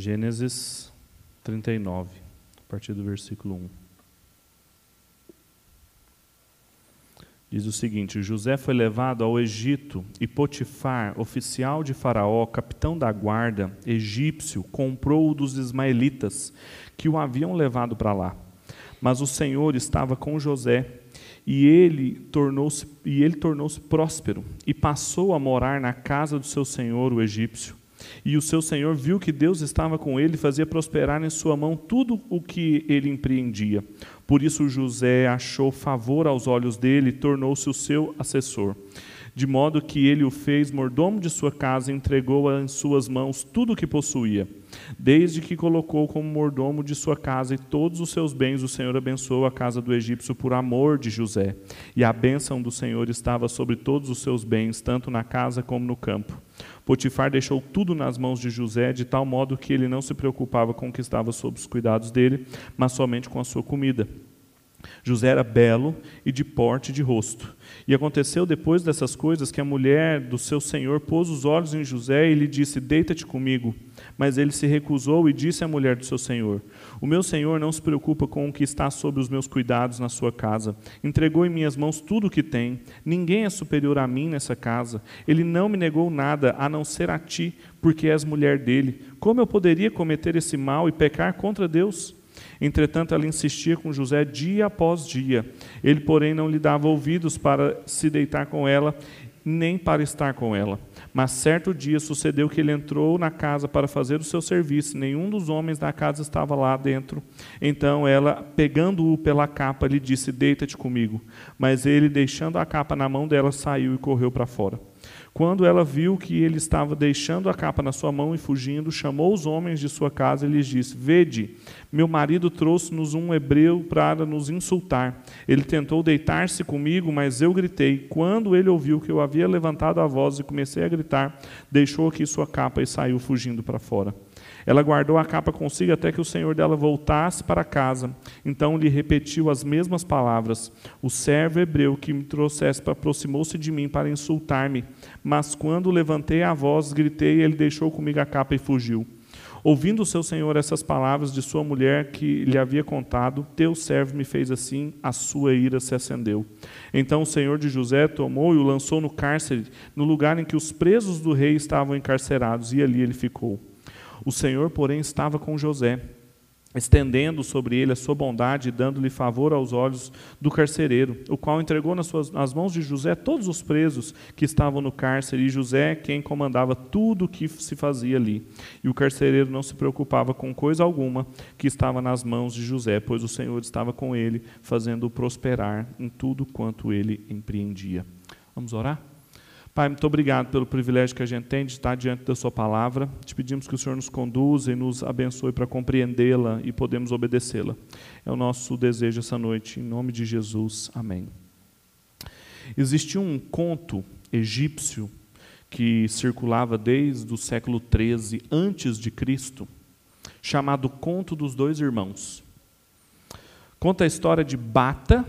Gênesis 39, a partir do versículo 1. Diz o seguinte: José foi levado ao Egito e Potifar, oficial de Faraó, capitão da guarda, egípcio, comprou-o dos ismaelitas que o haviam levado para lá. Mas o Senhor estava com José e ele tornou-se e ele tornou-se próspero e passou a morar na casa do seu senhor, o egípcio. E o seu senhor viu que Deus estava com ele e fazia prosperar em sua mão tudo o que ele empreendia. Por isso José achou favor aos olhos dele e tornou-se o seu assessor. De modo que ele o fez mordomo de sua casa e entregou em suas mãos tudo o que possuía. Desde que colocou como mordomo de sua casa e todos os seus bens, o Senhor abençoou a casa do egípcio por amor de José. E a bênção do Senhor estava sobre todos os seus bens, tanto na casa como no campo. Potifar deixou tudo nas mãos de José, de tal modo que ele não se preocupava com o que estava sob os cuidados dele, mas somente com a sua comida. José era belo e de porte de rosto. E aconteceu depois dessas coisas que a mulher do seu senhor pôs os olhos em José e lhe disse: Deita-te comigo. Mas ele se recusou e disse à mulher do seu senhor: O meu senhor não se preocupa com o que está sob os meus cuidados na sua casa. Entregou em minhas mãos tudo o que tem. Ninguém é superior a mim nessa casa. Ele não me negou nada a não ser a ti, porque és mulher dele. Como eu poderia cometer esse mal e pecar contra Deus? Entretanto, ela insistia com José dia após dia. Ele, porém, não lhe dava ouvidos para se deitar com ela, nem para estar com ela. Mas certo dia sucedeu que ele entrou na casa para fazer o seu serviço, nenhum dos homens da casa estava lá dentro. Então ela, pegando-o pela capa, lhe disse: Deita-te comigo. Mas ele, deixando a capa na mão dela, saiu e correu para fora. Quando ela viu que ele estava deixando a capa na sua mão e fugindo, chamou os homens de sua casa e lhes disse: Vede, meu marido trouxe-nos um hebreu para nos insultar. Ele tentou deitar-se comigo, mas eu gritei. Quando ele ouviu que eu havia levantado a voz e comecei a gritar, deixou aqui sua capa e saiu fugindo para fora. Ela guardou a capa consigo até que o senhor dela voltasse para casa. Então lhe repetiu as mesmas palavras. O servo hebreu que me trouxesse aproximou-se de mim para insultar-me. Mas quando levantei a voz, gritei, ele deixou comigo a capa e fugiu. Ouvindo o seu senhor essas palavras de sua mulher que lhe havia contado, teu servo me fez assim, a sua ira se acendeu. Então o senhor de José tomou e o lançou no cárcere, no lugar em que os presos do rei estavam encarcerados, e ali ele ficou. O Senhor, porém, estava com José, estendendo sobre ele a sua bondade e dando-lhe favor aos olhos do carcereiro, o qual entregou nas, suas, nas mãos de José todos os presos que estavam no cárcere, e José quem comandava tudo o que se fazia ali. E o carcereiro não se preocupava com coisa alguma que estava nas mãos de José, pois o Senhor estava com ele, fazendo-o prosperar em tudo quanto ele empreendia. Vamos orar? Pai, muito obrigado pelo privilégio que a gente tem de estar diante da Sua palavra. Te pedimos que o Senhor nos conduza e nos abençoe para compreendê-la e podemos obedecê-la. É o nosso desejo essa noite, em nome de Jesus. Amém. Existia um conto egípcio que circulava desde o século XIII antes de Cristo, chamado Conto dos Dois Irmãos. Conta a história de Bata,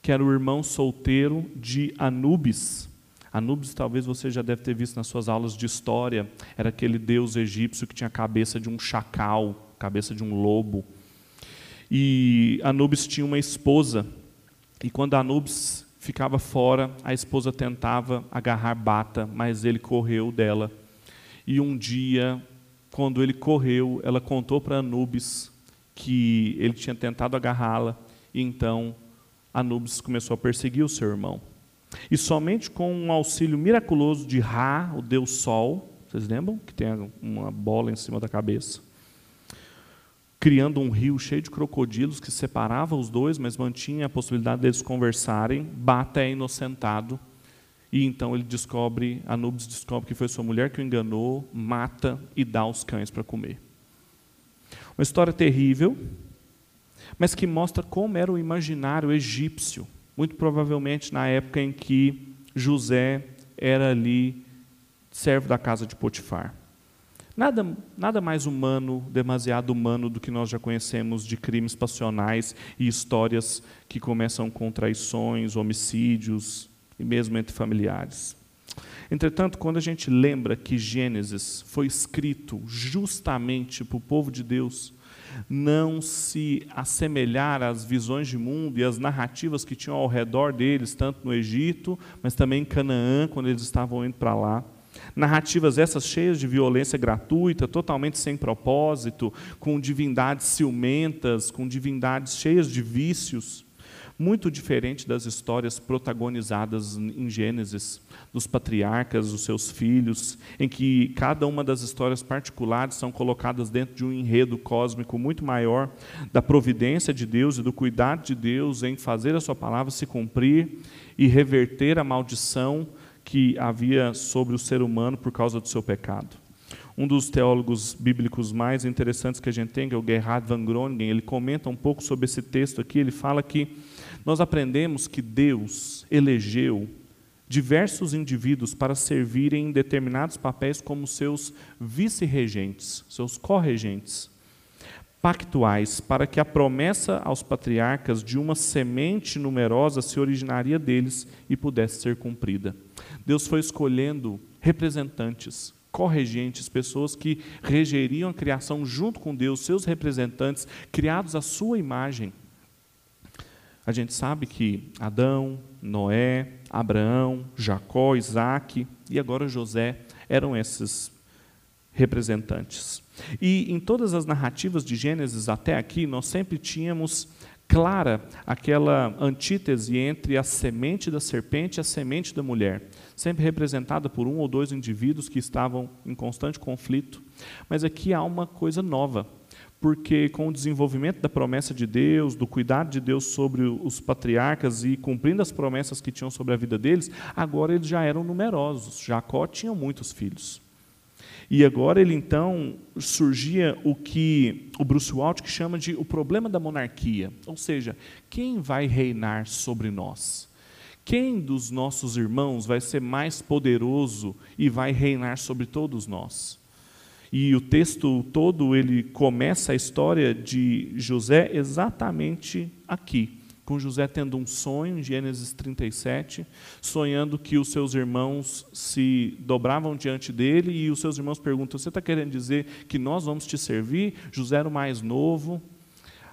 que era o irmão solteiro de Anubis Anubis, talvez você já deve ter visto nas suas aulas de história, era aquele deus egípcio que tinha a cabeça de um chacal, cabeça de um lobo. E Anubis tinha uma esposa, e quando Anubis ficava fora, a esposa tentava agarrar Bata, mas ele correu dela. E um dia, quando ele correu, ela contou para Anubis que ele tinha tentado agarrá-la, e então Anubis começou a perseguir o seu irmão. E somente com um auxílio miraculoso de Ra, o Deus Sol, vocês lembram? Que tem uma bola em cima da cabeça. Criando um rio cheio de crocodilos que separava os dois, mas mantinha a possibilidade deles conversarem. Bata é inocentado. E então ele descobre, Anubis descobre que foi sua mulher que o enganou, mata e dá aos cães para comer. Uma história terrível, mas que mostra como era o imaginário egípcio muito provavelmente na época em que José era ali servo da casa de Potifar. Nada, nada mais humano, demasiado humano do que nós já conhecemos de crimes passionais e histórias que começam com traições, homicídios e mesmo entre familiares. Entretanto, quando a gente lembra que Gênesis foi escrito justamente para o povo de Deus não se assemelhar às visões de mundo e às narrativas que tinham ao redor deles, tanto no Egito, mas também em Canaã, quando eles estavam indo para lá. Narrativas essas cheias de violência gratuita, totalmente sem propósito, com divindades ciumentas, com divindades cheias de vícios muito diferente das histórias protagonizadas em Gênesis, dos patriarcas, os seus filhos, em que cada uma das histórias particulares são colocadas dentro de um enredo cósmico muito maior da providência de Deus e do cuidado de Deus em fazer a sua palavra se cumprir e reverter a maldição que havia sobre o ser humano por causa do seu pecado. Um dos teólogos bíblicos mais interessantes que a gente tem, que é o Gerhard van Groningen, ele comenta um pouco sobre esse texto aqui. Ele fala que nós aprendemos que Deus elegeu diversos indivíduos para servirem em determinados papéis como seus vice-regentes, seus corregentes, pactuais, para que a promessa aos patriarcas de uma semente numerosa se originaria deles e pudesse ser cumprida. Deus foi escolhendo representantes, corregentes, pessoas que regeriam a criação junto com Deus, seus representantes, criados à sua imagem. A gente sabe que Adão, Noé, Abraão, Jacó, Isaac e agora José eram esses representantes. E em todas as narrativas de Gênesis até aqui, nós sempre tínhamos clara aquela antítese entre a semente da serpente e a semente da mulher, sempre representada por um ou dois indivíduos que estavam em constante conflito. Mas aqui há uma coisa nova porque com o desenvolvimento da promessa de Deus, do cuidado de Deus sobre os patriarcas e cumprindo as promessas que tinham sobre a vida deles, agora eles já eram numerosos. Jacó tinha muitos filhos. E agora ele então surgia o que o Bruce Walt chama de o problema da monarquia, ou seja, quem vai reinar sobre nós? Quem dos nossos irmãos vai ser mais poderoso e vai reinar sobre todos nós? E o texto todo ele começa a história de José exatamente aqui, com José tendo um sonho em Gênesis 37, sonhando que os seus irmãos se dobravam diante dele e os seus irmãos perguntam: Você está querendo dizer que nós vamos te servir? José era o mais novo.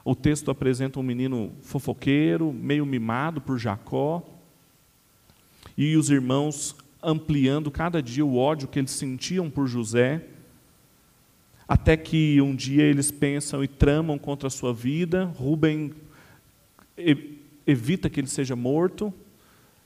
O texto apresenta um menino fofoqueiro, meio mimado por Jacó. E os irmãos ampliando cada dia o ódio que eles sentiam por José até que um dia eles pensam e tramam contra a sua vida. Rubem evita que ele seja morto.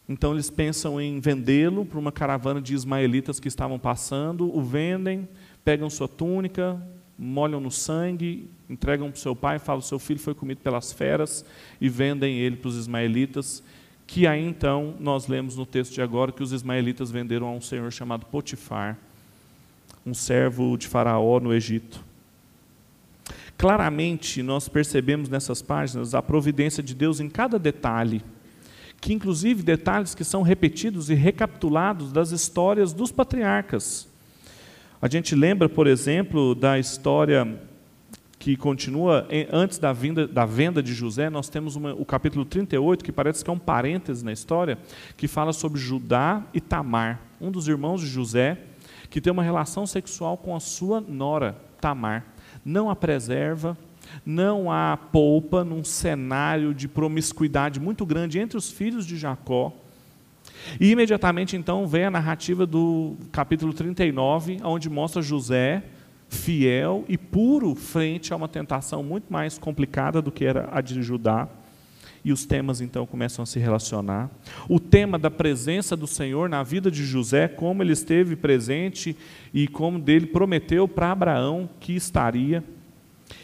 Então eles pensam em vendê-lo para uma caravana de ismaelitas que estavam passando. O vendem, pegam sua túnica, molham no sangue, entregam para o seu pai, falam: seu filho foi comido pelas feras e vendem ele para os ismaelitas. Que aí então nós lemos no texto de agora que os ismaelitas venderam a um senhor chamado Potifar um servo de Faraó no Egito. Claramente, nós percebemos nessas páginas a providência de Deus em cada detalhe, que inclusive detalhes que são repetidos e recapitulados das histórias dos patriarcas. A gente lembra, por exemplo, da história que continua antes da, vinda, da venda de José, nós temos uma, o capítulo 38, que parece que é um parêntese na história, que fala sobre Judá e Tamar, um dos irmãos de José, que tem uma relação sexual com a sua nora, Tamar. Não a preserva, não há polpa num cenário de promiscuidade muito grande entre os filhos de Jacó. E imediatamente então vem a narrativa do capítulo 39, onde mostra José fiel e puro frente a uma tentação muito mais complicada do que era a de Judá e os temas então começam a se relacionar. O tema da presença do Senhor na vida de José, como ele esteve presente e como dele prometeu para Abraão que estaria.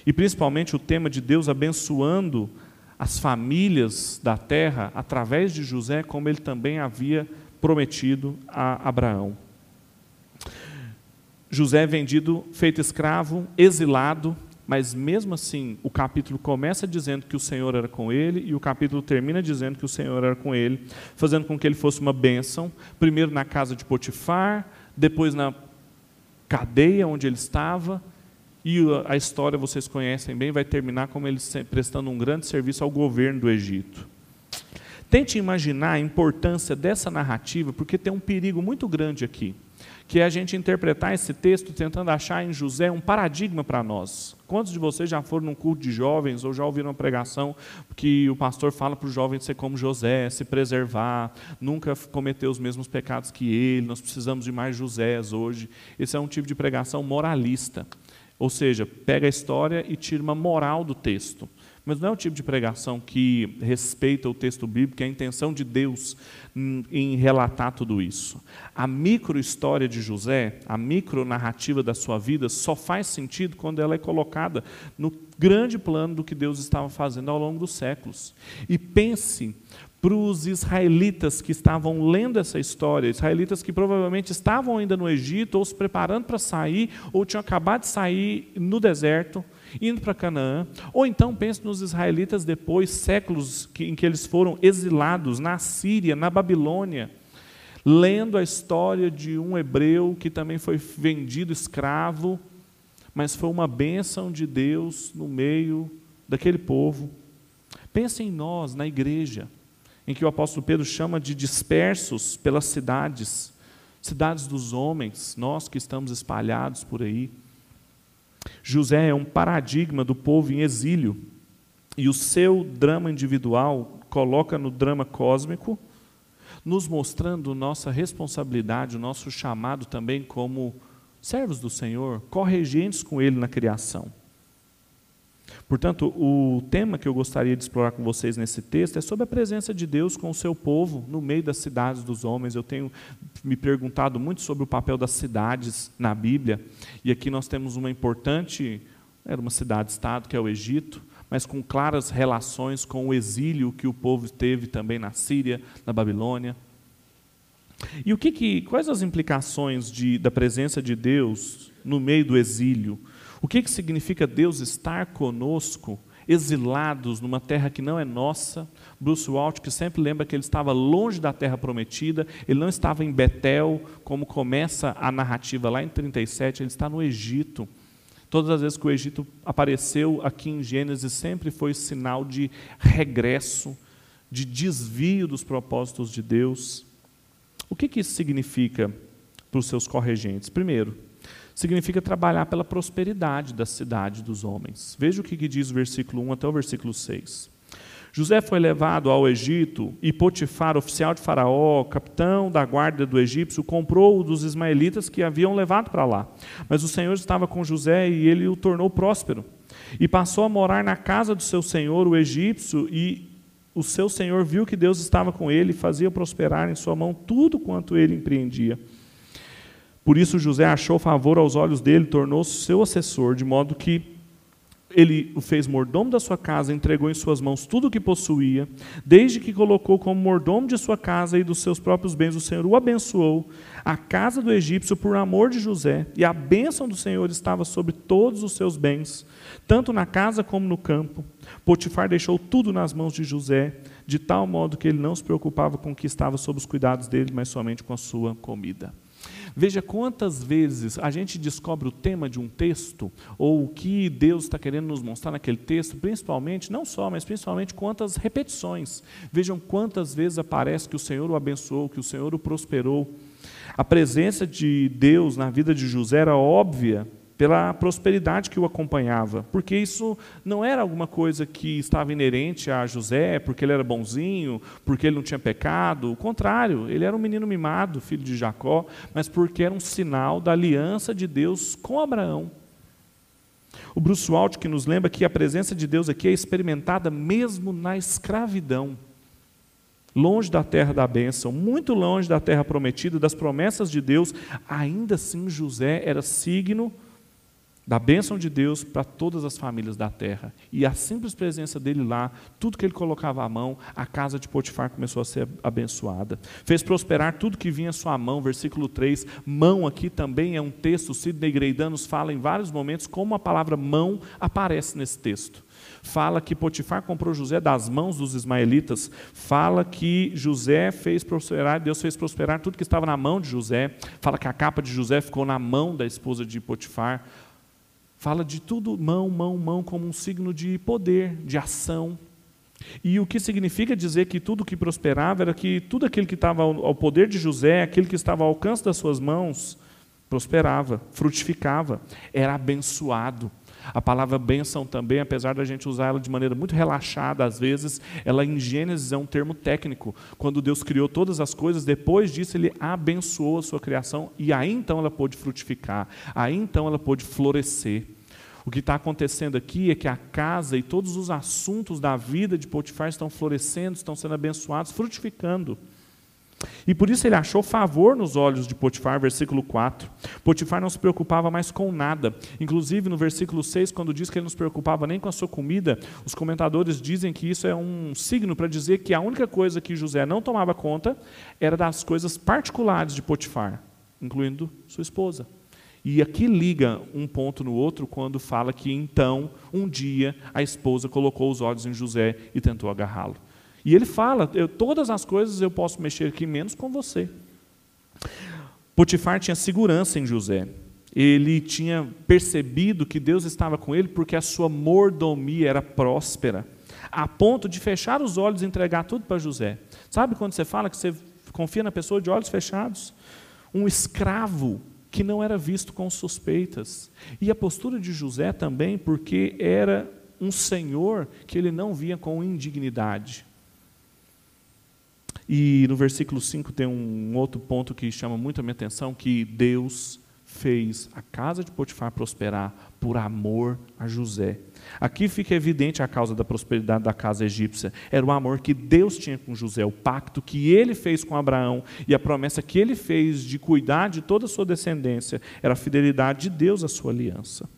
E principalmente o tema de Deus abençoando as famílias da terra através de José, como ele também havia prometido a Abraão. José é vendido, feito escravo, exilado, mas mesmo assim, o capítulo começa dizendo que o Senhor era com ele e o capítulo termina dizendo que o Senhor era com ele, fazendo com que ele fosse uma bênção, primeiro na casa de Potifar, depois na cadeia onde ele estava, e a história vocês conhecem bem, vai terminar como ele prestando um grande serviço ao governo do Egito. Tente imaginar a importância dessa narrativa, porque tem um perigo muito grande aqui que é a gente interpretar esse texto tentando achar em José um paradigma para nós. Quantos de vocês já foram num culto de jovens ou já ouviram uma pregação que o pastor fala para o jovem ser como José, se preservar, nunca cometer os mesmos pecados que ele, nós precisamos de mais Josés hoje. Esse é um tipo de pregação moralista. Ou seja, pega a história e tira uma moral do texto. Mas não é o tipo de pregação que respeita o texto bíblico, é a intenção de Deus em relatar tudo isso. A micro-história de José, a micro-narrativa da sua vida, só faz sentido quando ela é colocada no grande plano do que Deus estava fazendo ao longo dos séculos. E pense para os israelitas que estavam lendo essa história, israelitas que provavelmente estavam ainda no Egito, ou se preparando para sair, ou tinham acabado de sair no deserto, indo para Canaã. Ou então pense nos israelitas depois, séculos em que eles foram exilados na Síria, na Babilônia, lendo a história de um hebreu que também foi vendido escravo, mas foi uma bênção de Deus no meio daquele povo. Pense em nós, na igreja, em que o apóstolo Pedro chama de dispersos pelas cidades, cidades dos homens, nós que estamos espalhados por aí. José é um paradigma do povo em exílio, e o seu drama individual coloca no drama cósmico, nos mostrando nossa responsabilidade, o nosso chamado também como servos do Senhor, corregentes com Ele na criação. Portanto, o tema que eu gostaria de explorar com vocês nesse texto é sobre a presença de Deus com o seu povo no meio das cidades dos homens. Eu tenho me perguntado muito sobre o papel das cidades na Bíblia, e aqui nós temos uma importante, era uma cidade-estado que é o Egito, mas com claras relações com o exílio que o povo teve também na Síria, na Babilônia. E o que, que quais as implicações de, da presença de Deus no meio do exílio? O que, que significa Deus estar conosco, exilados numa terra que não é nossa? Bruce Walt, que sempre lembra que ele estava longe da terra prometida, ele não estava em Betel, como começa a narrativa lá em 37, ele está no Egito. Todas as vezes que o Egito apareceu aqui em Gênesis, sempre foi sinal de regresso, de desvio dos propósitos de Deus. O que, que isso significa para os seus corregentes? Primeiro, significa trabalhar pela prosperidade da cidade dos homens. Veja o que diz o versículo 1 até o versículo 6. José foi levado ao Egito e Potifar, oficial de Faraó, capitão da guarda do egípcio, comprou-o dos ismaelitas que haviam levado para lá. Mas o Senhor estava com José e ele o tornou próspero. E passou a morar na casa do seu senhor, o egípcio, e o seu senhor viu que Deus estava com ele e fazia prosperar em sua mão tudo quanto ele empreendia. Por isso José achou favor aos olhos dele, tornou-se seu assessor, de modo que ele o fez mordomo da sua casa, entregou em suas mãos tudo o que possuía, desde que colocou como mordomo de sua casa e dos seus próprios bens, o Senhor o abençoou, a casa do egípcio por amor de José, e a bênção do Senhor estava sobre todos os seus bens, tanto na casa como no campo. Potifar deixou tudo nas mãos de José, de tal modo que ele não se preocupava com o que estava sob os cuidados dele, mas somente com a sua comida. Veja quantas vezes a gente descobre o tema de um texto, ou o que Deus está querendo nos mostrar naquele texto, principalmente, não só, mas principalmente quantas repetições. Vejam quantas vezes aparece que o Senhor o abençoou, que o Senhor o prosperou. A presença de Deus na vida de José era óbvia, pela prosperidade que o acompanhava, porque isso não era alguma coisa que estava inerente a José, porque ele era bonzinho, porque ele não tinha pecado, o contrário, ele era um menino mimado, filho de Jacó, mas porque era um sinal da aliança de Deus com Abraão. O Bruce Walt que nos lembra que a presença de Deus aqui é experimentada mesmo na escravidão. Longe da terra da bênção, muito longe da terra prometida, das promessas de Deus, ainda assim José era signo da bênção de Deus para todas as famílias da terra. E a simples presença dele lá, tudo que ele colocava à mão, a casa de Potifar começou a ser abençoada. Fez prosperar tudo que vinha à sua mão, versículo 3. Mão aqui também é um texto, Sidney Greidan nos fala em vários momentos como a palavra mão aparece nesse texto. Fala que Potifar comprou José das mãos dos ismaelitas. Fala que José fez prosperar, Deus fez prosperar tudo que estava na mão de José. Fala que a capa de José ficou na mão da esposa de Potifar. Fala de tudo mão, mão, mão, como um signo de poder, de ação. E o que significa dizer que tudo que prosperava era que tudo aquilo que estava ao poder de José, aquilo que estava ao alcance das suas mãos, prosperava, frutificava, era abençoado. A palavra bênção também, apesar da gente usar ela de maneira muito relaxada, às vezes, ela em Gênesis é um termo técnico. Quando Deus criou todas as coisas, depois disso ele abençoou a sua criação e aí então ela pôde frutificar, aí então ela pôde florescer. O que está acontecendo aqui é que a casa e todos os assuntos da vida de Potifar estão florescendo, estão sendo abençoados, frutificando. E por isso ele achou favor nos olhos de Potifar, versículo 4. Potifar não se preocupava mais com nada. Inclusive, no versículo 6, quando diz que ele não se preocupava nem com a sua comida, os comentadores dizem que isso é um signo para dizer que a única coisa que José não tomava conta era das coisas particulares de Potifar, incluindo sua esposa. E aqui liga um ponto no outro quando fala que então, um dia, a esposa colocou os olhos em José e tentou agarrá-lo. E ele fala: todas as coisas eu posso mexer aqui, menos com você. Potifar tinha segurança em José. Ele tinha percebido que Deus estava com ele porque a sua mordomia era próspera, a ponto de fechar os olhos e entregar tudo para José. Sabe quando você fala que você confia na pessoa de olhos fechados? Um escravo que não era visto com suspeitas. E a postura de José também, porque era um senhor que ele não via com indignidade. E no versículo 5 tem um outro ponto que chama muito a minha atenção, que Deus fez a casa de Potifar prosperar por amor a José. Aqui fica evidente a causa da prosperidade da casa egípcia. Era o amor que Deus tinha com José, o pacto que ele fez com Abraão e a promessa que ele fez de cuidar de toda a sua descendência. Era a fidelidade de Deus à sua aliança.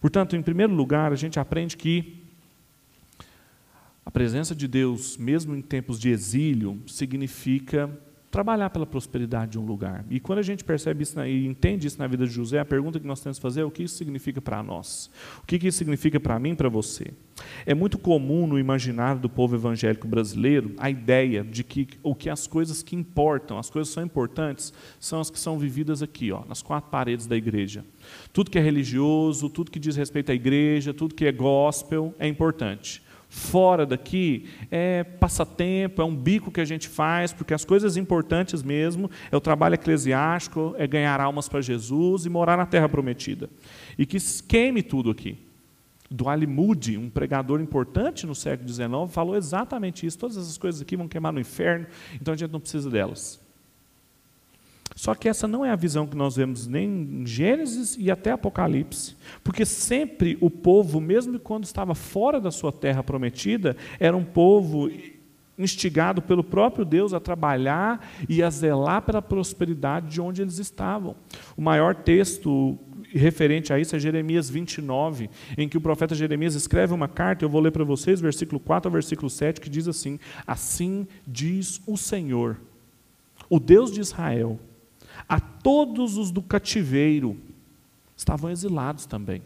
Portanto, em primeiro lugar, a gente aprende que a presença de Deus, mesmo em tempos de exílio, significa trabalhar pela prosperidade de um lugar. E quando a gente percebe isso e entende isso na vida de José, a pergunta que nós temos que fazer é o que isso significa para nós? O que isso significa para mim e para você? É muito comum no imaginário do povo evangélico brasileiro a ideia de que o que as coisas que importam, as coisas que são importantes, são as que são vividas aqui, ó, nas quatro paredes da igreja. Tudo que é religioso, tudo que diz respeito à igreja, tudo que é gospel é importante fora daqui é passatempo, é um bico que a gente faz, porque as coisas importantes mesmo é o trabalho eclesiástico, é ganhar almas para Jesus e morar na terra prometida. E que queime tudo aqui. Duane Moody, um pregador importante no século XIX, falou exatamente isso. Todas essas coisas aqui vão queimar no inferno, então a gente não precisa delas. Só que essa não é a visão que nós vemos nem em Gênesis e até Apocalipse. Porque sempre o povo, mesmo quando estava fora da sua terra prometida, era um povo instigado pelo próprio Deus a trabalhar e a zelar pela prosperidade de onde eles estavam. O maior texto referente a isso é Jeremias 29, em que o profeta Jeremias escreve uma carta, eu vou ler para vocês, versículo 4 ao versículo 7, que diz assim: Assim diz o Senhor, o Deus de Israel, a todos os do cativeiro, estavam exilados também,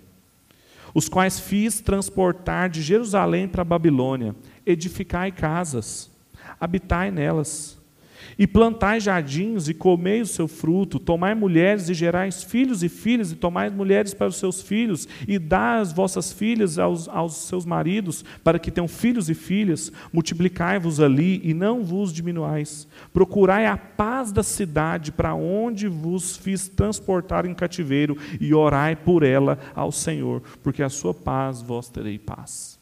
os quais fiz transportar de Jerusalém para a Babilônia, edificai casas, habitai nelas, e plantai jardins e comei o seu fruto, tomai mulheres e gerais filhos e filhas, e tomai mulheres para os seus filhos, e dá as vossas filhas aos, aos seus maridos, para que tenham filhos e filhas, multiplicai-vos ali e não vos diminuais. Procurai a paz da cidade para onde vos fiz transportar em cativeiro, e orai por ela ao Senhor, porque a sua paz vós terei paz.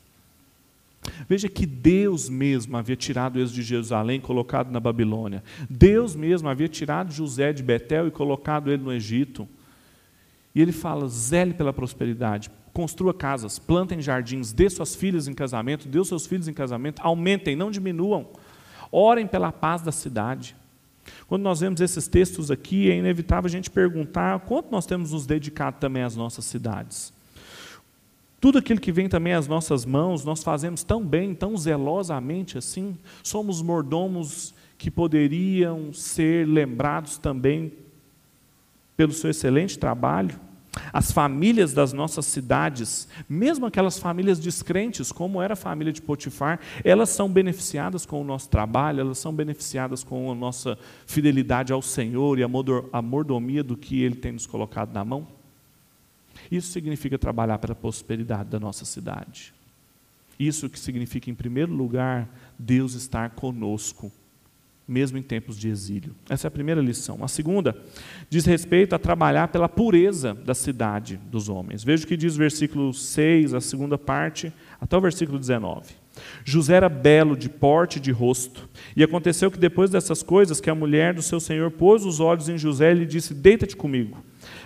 Veja que Deus mesmo havia tirado eles de Jerusalém e colocado na Babilônia. Deus mesmo havia tirado José de Betel e colocado ele no Egito. E ele fala: zele pela prosperidade, construa casas, plantem jardins, dê suas filhas em casamento, dê seus filhos em casamento, aumentem, não diminuam. Orem pela paz da cidade. Quando nós vemos esses textos aqui, é inevitável a gente perguntar quanto nós temos nos dedicado também às nossas cidades. Tudo aquilo que vem também às nossas mãos, nós fazemos tão bem, tão zelosamente assim. Somos mordomos que poderiam ser lembrados também pelo seu excelente trabalho. As famílias das nossas cidades, mesmo aquelas famílias descrentes, como era a família de Potifar, elas são beneficiadas com o nosso trabalho, elas são beneficiadas com a nossa fidelidade ao Senhor e a mordomia do que Ele tem nos colocado na mão. Isso significa trabalhar para a prosperidade da nossa cidade. Isso que significa, em primeiro lugar, Deus estar conosco, mesmo em tempos de exílio. Essa é a primeira lição. A segunda diz respeito a trabalhar pela pureza da cidade dos homens. Veja o que diz o versículo 6, a segunda parte, até o versículo 19. José era belo de porte e de rosto. E aconteceu que depois dessas coisas, que a mulher do seu senhor pôs os olhos em José e lhe disse: Deita-te comigo.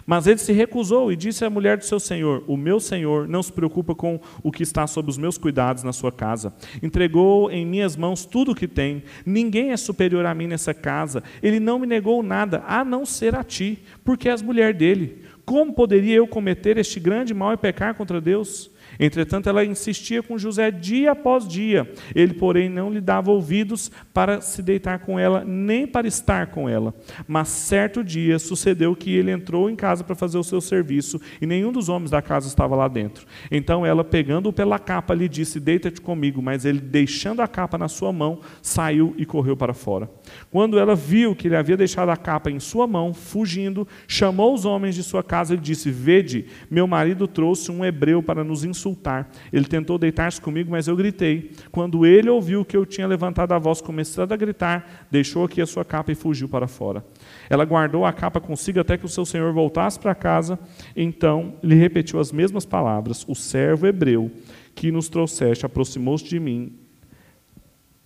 Mas ele se recusou e disse à mulher do seu senhor: O meu senhor não se preocupa com o que está sob os meus cuidados na sua casa. Entregou em minhas mãos tudo o que tem. Ninguém é superior a mim nessa casa. Ele não me negou nada, a não ser a ti, porque és mulher dele. Como poderia eu cometer este grande mal e pecar contra Deus? Entretanto, ela insistia com José dia após dia. Ele, porém, não lhe dava ouvidos para se deitar com ela, nem para estar com ela. Mas certo dia sucedeu que ele entrou em casa para fazer o seu serviço e nenhum dos homens da casa estava lá dentro. Então ela, pegando-o pela capa, lhe disse: Deita-te comigo. Mas ele, deixando a capa na sua mão, saiu e correu para fora. Quando ela viu que ele havia deixado a capa em sua mão, fugindo, chamou os homens de sua casa e disse: Vede, meu marido trouxe um hebreu para nos insultar insultar. Ele tentou deitar-se comigo, mas eu gritei. Quando ele ouviu que eu tinha levantado a voz, começando a gritar, deixou aqui a sua capa e fugiu para fora. Ela guardou a capa consigo até que o seu senhor voltasse para casa. Então lhe repetiu as mesmas palavras: O servo hebreu que nos trouxeste aproximou-se de mim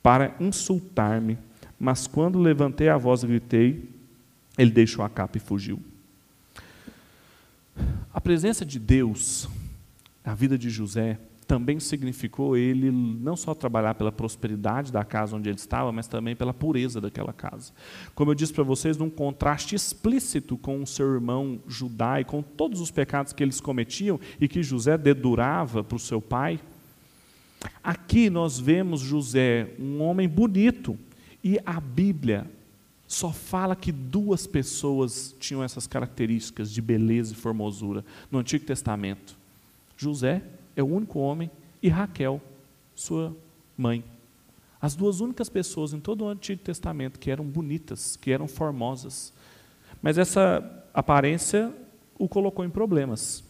para insultar-me. Mas quando levantei a voz e gritei, ele deixou a capa e fugiu. A presença de Deus a vida de José também significou ele não só trabalhar pela prosperidade da casa onde ele estava, mas também pela pureza daquela casa. Como eu disse para vocês, num contraste explícito com o seu irmão Judá e com todos os pecados que eles cometiam e que José dedurava para o seu pai. Aqui nós vemos José, um homem bonito, e a Bíblia só fala que duas pessoas tinham essas características de beleza e formosura no Antigo Testamento. José é o único homem e Raquel, sua mãe. As duas únicas pessoas em todo o Antigo Testamento que eram bonitas, que eram formosas. Mas essa aparência o colocou em problemas.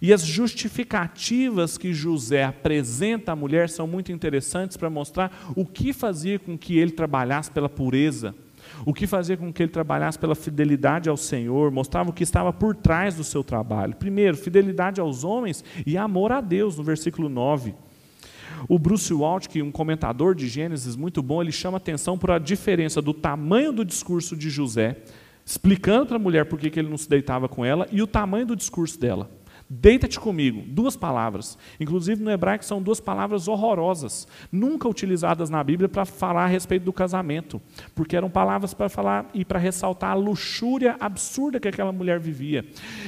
E as justificativas que José apresenta à mulher são muito interessantes para mostrar o que fazia com que ele trabalhasse pela pureza o que fazia com que ele trabalhasse pela fidelidade ao Senhor, mostrava o que estava por trás do seu trabalho. Primeiro, fidelidade aos homens e amor a Deus, no versículo 9. O Bruce Waltke, um comentador de Gênesis muito bom, ele chama atenção para a diferença do tamanho do discurso de José, explicando para a mulher por que ele não se deitava com ela, e o tamanho do discurso dela. Deita-te comigo. Duas palavras. Inclusive no hebraico são duas palavras horrorosas, nunca utilizadas na Bíblia para falar a respeito do casamento, porque eram palavras para falar e para ressaltar a luxúria absurda que aquela mulher vivia.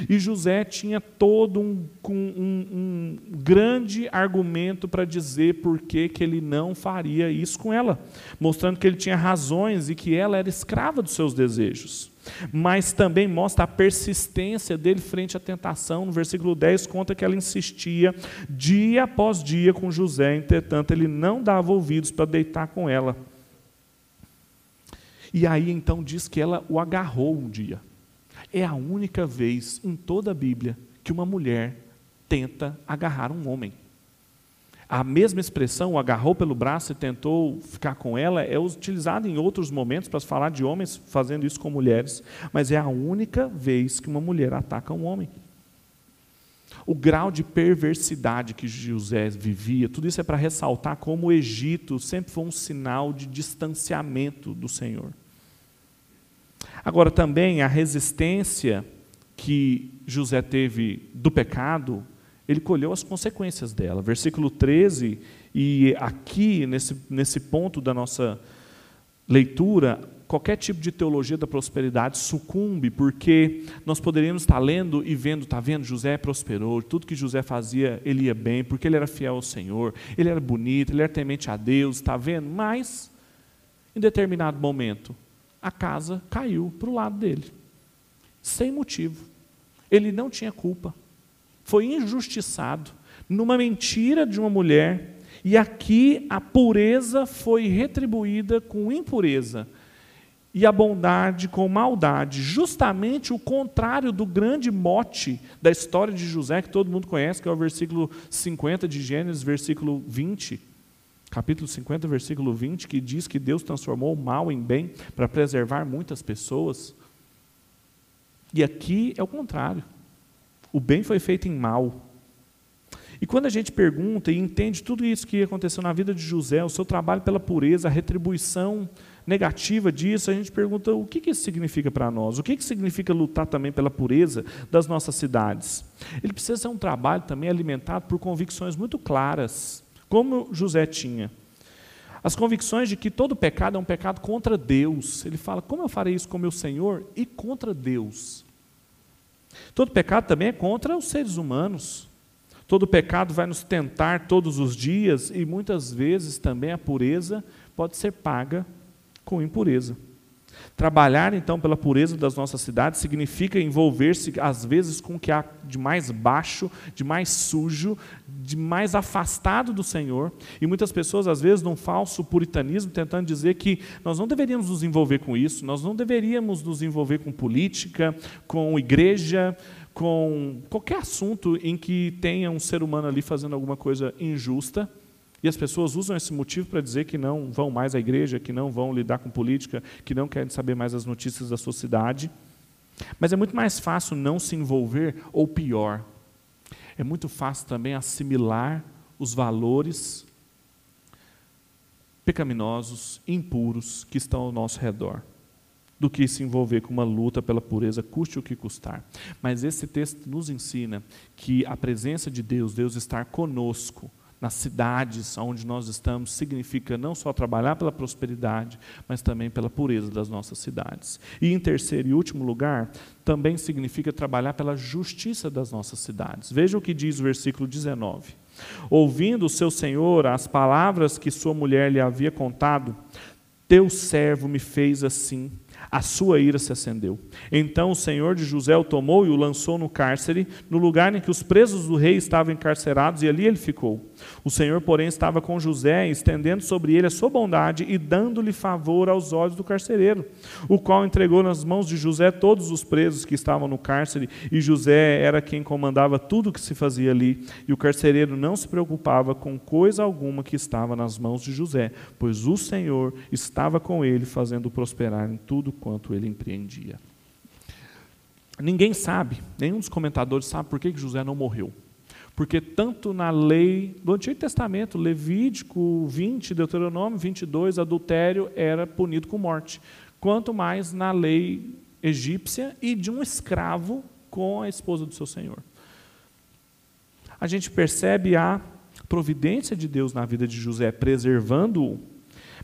E José tinha todo um, um, um grande argumento para dizer por que, que ele não faria isso com ela, mostrando que ele tinha razões e que ela era escrava dos seus desejos mas também mostra a persistência dele frente à tentação. No versículo 10 conta que ela insistia dia após dia com José, entretanto ele não dava ouvidos para deitar com ela. E aí então diz que ela o agarrou um dia. É a única vez em toda a Bíblia que uma mulher tenta agarrar um homem. A mesma expressão, agarrou pelo braço e tentou ficar com ela, é utilizada em outros momentos para falar de homens fazendo isso com mulheres, mas é a única vez que uma mulher ataca um homem. O grau de perversidade que José vivia, tudo isso é para ressaltar como o Egito sempre foi um sinal de distanciamento do Senhor. Agora, também a resistência que José teve do pecado ele colheu as consequências dela. Versículo 13, e aqui, nesse, nesse ponto da nossa leitura, qualquer tipo de teologia da prosperidade sucumbe, porque nós poderíamos estar lendo e vendo, está vendo, José prosperou, tudo que José fazia, ele ia bem, porque ele era fiel ao Senhor, ele era bonito, ele era temente a Deus, está vendo? Mas, em determinado momento, a casa caiu para o lado dele, sem motivo. Ele não tinha culpa foi injustiçado numa mentira de uma mulher, e aqui a pureza foi retribuída com impureza. e a bondade com maldade, justamente o contrário do grande mote da história de José, que todo mundo conhece, que é o versículo 50 de Gênesis, versículo 20. Capítulo 50, versículo 20, que diz que Deus transformou o mal em bem para preservar muitas pessoas. E aqui é o contrário. O bem foi feito em mal. E quando a gente pergunta e entende tudo isso que aconteceu na vida de José, o seu trabalho pela pureza, a retribuição negativa disso, a gente pergunta o que, isso significa para nós? O que, que significa lutar também pela pureza das nossas cidades? Ele precisa ser um trabalho também alimentado por convicções muito claras, como José tinha. As convicções de que todo pecado é um pecado contra Deus. Ele fala: como eu farei isso com meu Senhor e contra Deus? Todo pecado também é contra os seres humanos. Todo pecado vai nos tentar todos os dias e muitas vezes também a pureza pode ser paga com impureza. Trabalhar então pela pureza das nossas cidades significa envolver-se às vezes com o que há de mais baixo, de mais sujo, de mais afastado do Senhor. E muitas pessoas às vezes num falso puritanismo tentando dizer que nós não deveríamos nos envolver com isso, nós não deveríamos nos envolver com política, com igreja, com qualquer assunto em que tenha um ser humano ali fazendo alguma coisa injusta. E as pessoas usam esse motivo para dizer que não vão mais à igreja, que não vão lidar com política, que não querem saber mais as notícias da sua cidade. Mas é muito mais fácil não se envolver, ou pior, é muito fácil também assimilar os valores pecaminosos, impuros que estão ao nosso redor, do que se envolver com uma luta pela pureza, custe o que custar. Mas esse texto nos ensina que a presença de Deus, Deus estar conosco, nas cidades onde nós estamos significa não só trabalhar pela prosperidade, mas também pela pureza das nossas cidades. E em terceiro e último lugar, também significa trabalhar pela justiça das nossas cidades. Veja o que diz o versículo 19. Ouvindo o seu senhor as palavras que sua mulher lhe havia contado, teu servo me fez assim a sua ira se acendeu. Então o senhor de José o tomou e o lançou no cárcere, no lugar em que os presos do rei estavam encarcerados, e ali ele ficou. O Senhor, porém, estava com José, estendendo sobre ele a sua bondade e dando-lhe favor aos olhos do carcereiro, o qual entregou nas mãos de José todos os presos que estavam no cárcere, e José era quem comandava tudo o que se fazia ali, e o carcereiro não se preocupava com coisa alguma que estava nas mãos de José, pois o Senhor estava com ele, fazendo prosperar em tudo quanto ele empreendia. Ninguém sabe, nenhum dos comentadores sabe por que José não morreu. Porque tanto na lei do Antigo Testamento, Levítico 20, Deuteronômio 22, adultério era punido com morte, quanto mais na lei egípcia e de um escravo com a esposa do seu senhor. A gente percebe a providência de Deus na vida de José, preservando-o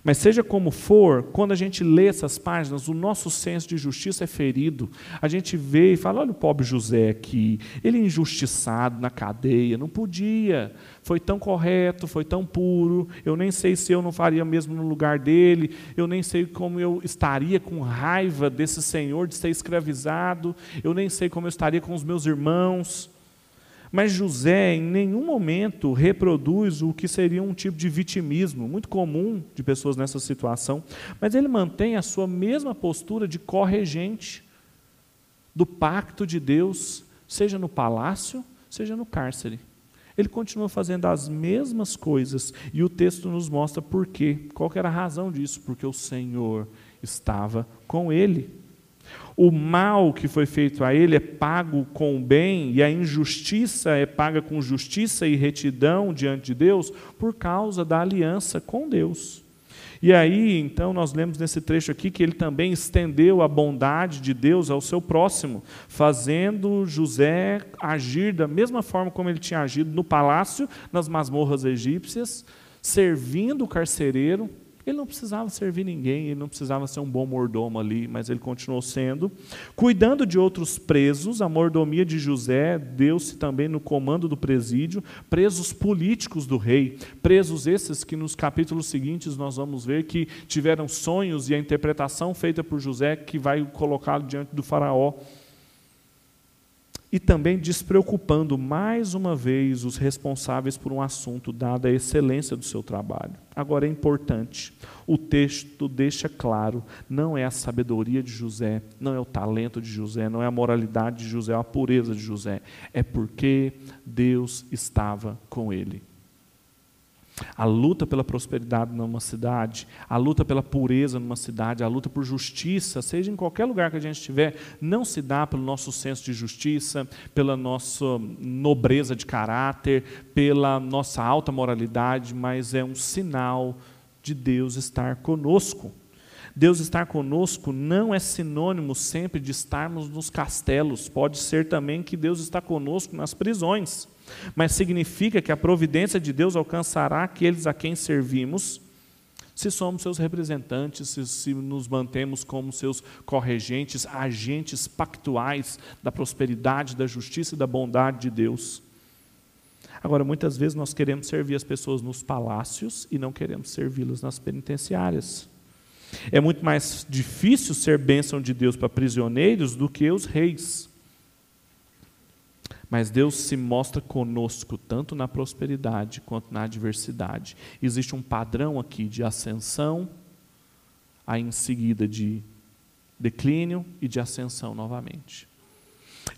mas seja como for, quando a gente lê essas páginas, o nosso senso de justiça é ferido. A gente vê e fala: olha o pobre José aqui, ele é injustiçado na cadeia, não podia, foi tão correto, foi tão puro, eu nem sei se eu não faria mesmo no lugar dele, eu nem sei como eu estaria com raiva desse senhor de ser escravizado, eu nem sei como eu estaria com os meus irmãos. Mas José em nenhum momento reproduz o que seria um tipo de vitimismo, muito comum de pessoas nessa situação, mas ele mantém a sua mesma postura de corregente do pacto de Deus, seja no palácio, seja no cárcere. Ele continua fazendo as mesmas coisas e o texto nos mostra por quê. Qual era a razão disso? Porque o Senhor estava com ele. O mal que foi feito a ele é pago com o bem, e a injustiça é paga com justiça e retidão diante de Deus por causa da aliança com Deus. E aí, então, nós lemos nesse trecho aqui que ele também estendeu a bondade de Deus ao seu próximo, fazendo José agir da mesma forma como ele tinha agido no palácio, nas masmorras egípcias, servindo o carcereiro, ele não precisava servir ninguém, ele não precisava ser um bom mordomo ali, mas ele continuou sendo. Cuidando de outros presos, a mordomia de José deu-se também no comando do presídio, presos políticos do rei, presos esses que nos capítulos seguintes nós vamos ver que tiveram sonhos e a interpretação feita por José que vai colocá-lo diante do faraó. E também despreocupando mais uma vez os responsáveis por um assunto, dada a excelência do seu trabalho. Agora é importante, o texto deixa claro: não é a sabedoria de José, não é o talento de José, não é a moralidade de José, é a pureza de José, é porque Deus estava com ele. A luta pela prosperidade numa cidade, a luta pela pureza numa cidade, a luta por justiça, seja em qualquer lugar que a gente estiver, não se dá pelo nosso senso de justiça, pela nossa nobreza de caráter, pela nossa alta moralidade, mas é um sinal de Deus estar conosco. Deus estar conosco não é sinônimo sempre de estarmos nos castelos, pode ser também que Deus está conosco nas prisões mas significa que a providência de Deus alcançará aqueles a quem servimos, se somos seus representantes, se, se, nos mantemos como seus corregentes, agentes pactuais da prosperidade, da justiça e da bondade de Deus. Agora, muitas vezes nós queremos servir as pessoas nos palácios e não queremos servi-las nas penitenciárias. É muito mais difícil ser bênção de Deus para prisioneiros do que os reis. Mas Deus se mostra conosco tanto na prosperidade quanto na adversidade. Existe um padrão aqui de ascensão, aí em seguida de declínio e de ascensão novamente.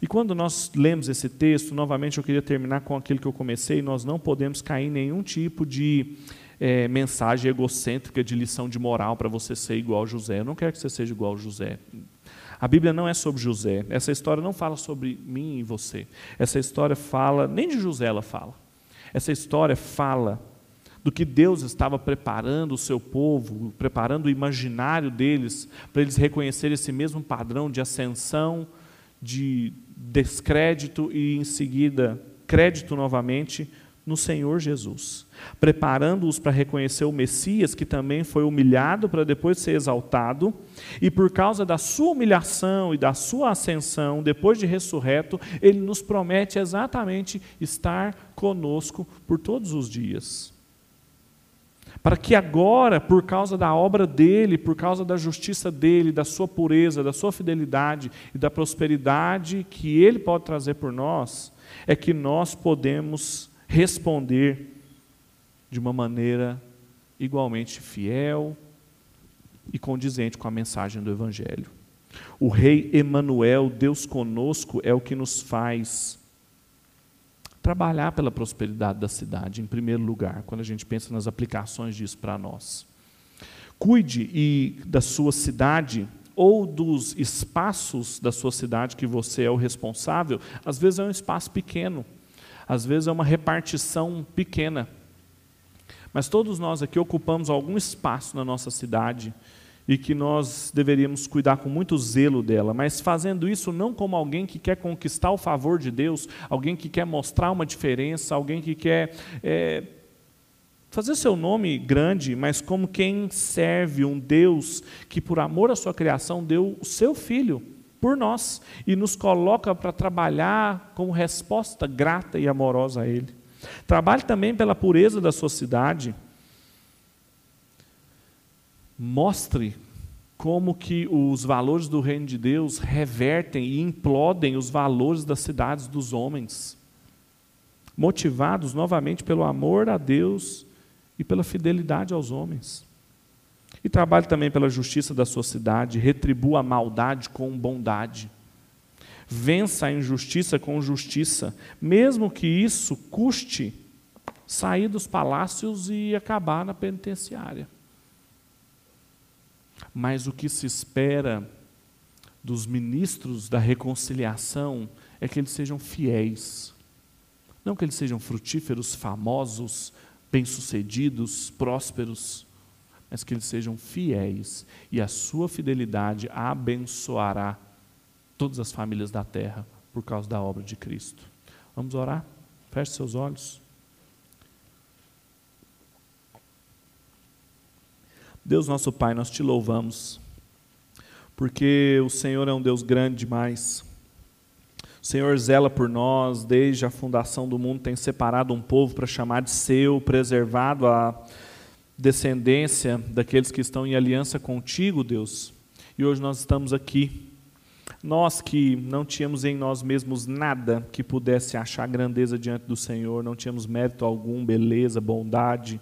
E quando nós lemos esse texto, novamente eu queria terminar com aquilo que eu comecei: nós não podemos cair em nenhum tipo de é, mensagem egocêntrica de lição de moral para você ser igual a José. Eu não quero que você seja igual a José. A Bíblia não é sobre José. Essa história não fala sobre mim e você. Essa história fala, nem de José ela fala. Essa história fala do que Deus estava preparando o seu povo, preparando o imaginário deles, para eles reconhecerem esse mesmo padrão de ascensão, de descrédito e, em seguida, crédito novamente no Senhor Jesus, preparando-os para reconhecer o Messias, que também foi humilhado para depois ser exaltado, e por causa da sua humilhação e da sua ascensão, depois de ressurreto, ele nos promete exatamente estar conosco por todos os dias. Para que agora, por causa da obra dele, por causa da justiça dele, da sua pureza, da sua fidelidade e da prosperidade que ele pode trazer por nós, é que nós podemos responder de uma maneira igualmente fiel e condizente com a mensagem do Evangelho. O Rei Emanuel, Deus conosco, é o que nos faz trabalhar pela prosperidade da cidade, em primeiro lugar, quando a gente pensa nas aplicações disso para nós. Cuide e da sua cidade ou dos espaços da sua cidade que você é o responsável, às vezes é um espaço pequeno, às vezes é uma repartição pequena. Mas todos nós aqui ocupamos algum espaço na nossa cidade e que nós deveríamos cuidar com muito zelo dela, mas fazendo isso não como alguém que quer conquistar o favor de Deus, alguém que quer mostrar uma diferença, alguém que quer é, fazer seu nome grande, mas como quem serve um Deus que, por amor à sua criação, deu o seu filho por nós e nos coloca para trabalhar como resposta grata e amorosa a Ele. Trabalhe também pela pureza da sua cidade. Mostre como que os valores do reino de Deus revertem e implodem os valores das cidades dos homens, motivados novamente pelo amor a Deus e pela fidelidade aos homens. E trabalhe também pela justiça da sua cidade, retribua a maldade com bondade. Vença a injustiça com justiça, mesmo que isso custe sair dos palácios e acabar na penitenciária. Mas o que se espera dos ministros da reconciliação é que eles sejam fiéis. Não que eles sejam frutíferos, famosos, bem-sucedidos, prósperos mas que eles sejam fiéis e a sua fidelidade abençoará todas as famílias da terra por causa da obra de Cristo. Vamos orar? Feche seus olhos. Deus nosso Pai, nós te louvamos, porque o Senhor é um Deus grande demais. O Senhor zela por nós, desde a fundação do mundo, tem separado um povo para chamar de seu, preservado a descendência daqueles que estão em aliança contigo, Deus. E hoje nós estamos aqui, Nós que não tínhamos em nós mesmos nada que pudesse achar grandeza diante do Senhor, não tínhamos mérito algum, beleza, bondade,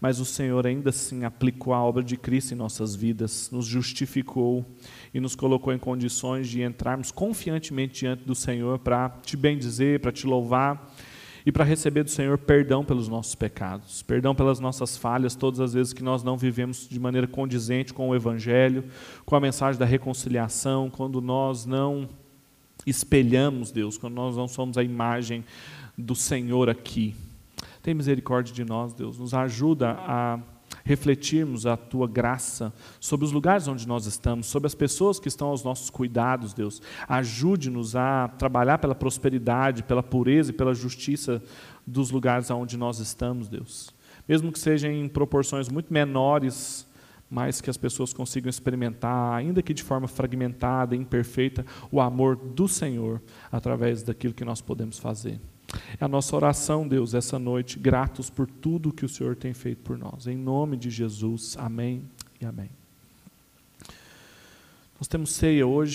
mas o Senhor ainda assim aplicou a obra de Cristo em nossas vidas, nos justificou e nos colocou em condições de entrarmos confiantemente diante do Senhor para te bendizer, para te louvar e para receber do Senhor perdão pelos nossos pecados, perdão pelas nossas falhas, todas as vezes que nós não vivemos de maneira condizente com o Evangelho, com a mensagem da reconciliação, quando nós não espelhamos Deus, quando nós não somos a imagem do Senhor aqui. Tem misericórdia de nós, Deus, nos ajuda a refletirmos a tua graça sobre os lugares onde nós estamos, sobre as pessoas que estão aos nossos cuidados, Deus. Ajude-nos a trabalhar pela prosperidade, pela pureza e pela justiça dos lugares onde nós estamos, Deus. Mesmo que sejam em proporções muito menores, mas que as pessoas consigam experimentar, ainda que de forma fragmentada, imperfeita, o amor do Senhor através daquilo que nós podemos fazer. É a nossa oração, Deus, essa noite, gratos por tudo que o Senhor tem feito por nós. Em nome de Jesus, amém e amém. Nós temos ceia hoje.